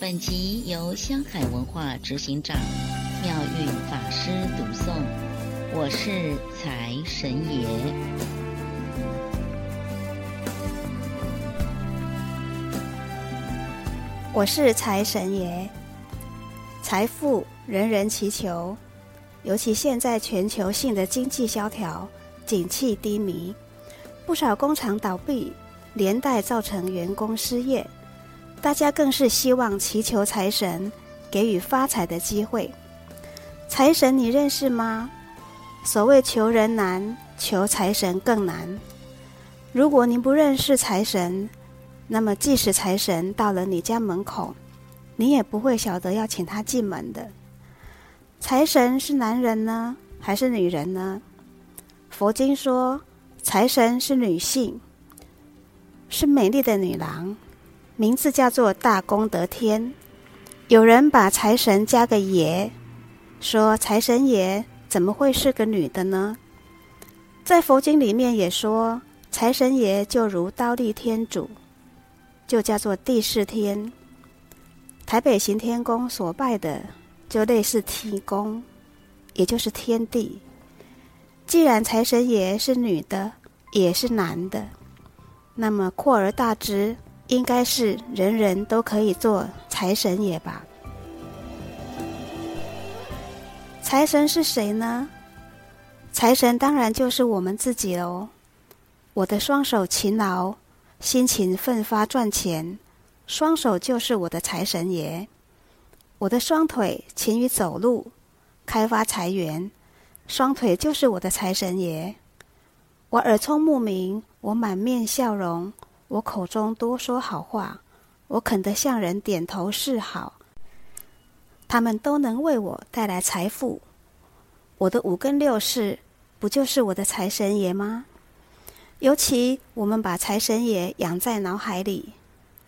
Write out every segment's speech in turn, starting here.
本集由香海文化执行长妙运法师读诵，我是财神爷。我是财神爷。财富人人祈求，尤其现在全球性的经济萧条、景气低迷，不少工厂倒闭，连带造成员工失业。大家更是希望祈求财神给予发财的机会。财神你认识吗？所谓求人难，求财神更难。如果您不认识财神，那么即使财神到了你家门口，你也不会晓得要请他进门的。财神是男人呢，还是女人呢？佛经说，财神是女性，是美丽的女郎。名字叫做大功德天，有人把财神加个爷，说财神爷怎么会是个女的呢？在佛经里面也说，财神爷就如刀立天主，就叫做帝释天。台北行天宫所拜的就类似天公，也就是天帝。既然财神爷是女的，也是男的，那么扩而大之。应该是人人都可以做财神爷吧？财神是谁呢？财神当然就是我们自己喽。我的双手勤劳，辛勤奋发赚钱，双手就是我的财神爷。我的双腿勤于走路，开发财源，双腿就是我的财神爷。我耳聪目明，我满面笑容。我口中多说好话，我肯得向人点头示好，他们都能为我带来财富。我的五根六识不就是我的财神爷吗？尤其我们把财神爷养在脑海里，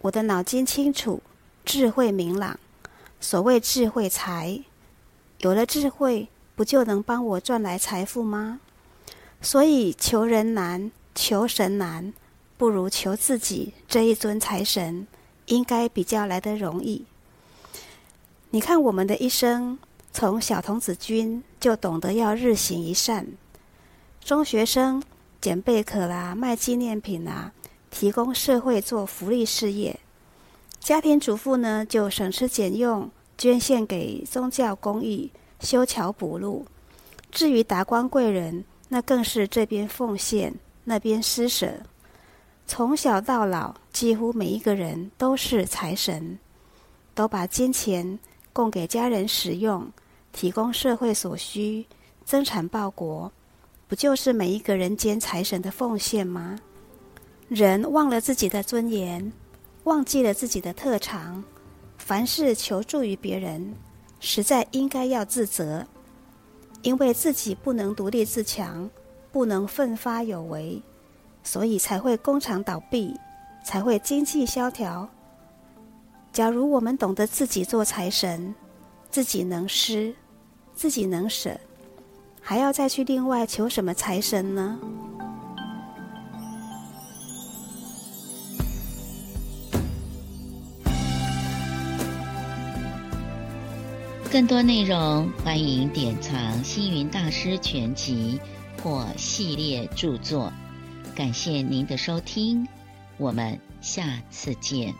我的脑筋清楚，智慧明朗。所谓智慧财，有了智慧，不就能帮我赚来财富吗？所以求人难，求神难。不如求自己这一尊财神，应该比较来得容易。你看我们的一生，从小童子军就懂得要日行一善，中学生捡贝壳啦，卖纪念品啦，提供社会做福利事业；家庭主妇呢，就省吃俭用，捐献给宗教公益，修桥补路。至于达官贵人，那更是这边奉献，那边施舍。从小到老，几乎每一个人都是财神，都把金钱供给家人使用，提供社会所需，增产报国，不就是每一个人间财神的奉献吗？人忘了自己的尊严，忘记了自己的特长，凡事求助于别人，实在应该要自责，因为自己不能独立自强，不能奋发有为。所以才会工厂倒闭，才会经济萧条。假如我们懂得自己做财神，自己能施，自己能舍，还要再去另外求什么财神呢？更多内容，欢迎典藏星云大师全集或系列著作。感谢您的收听，我们下次见。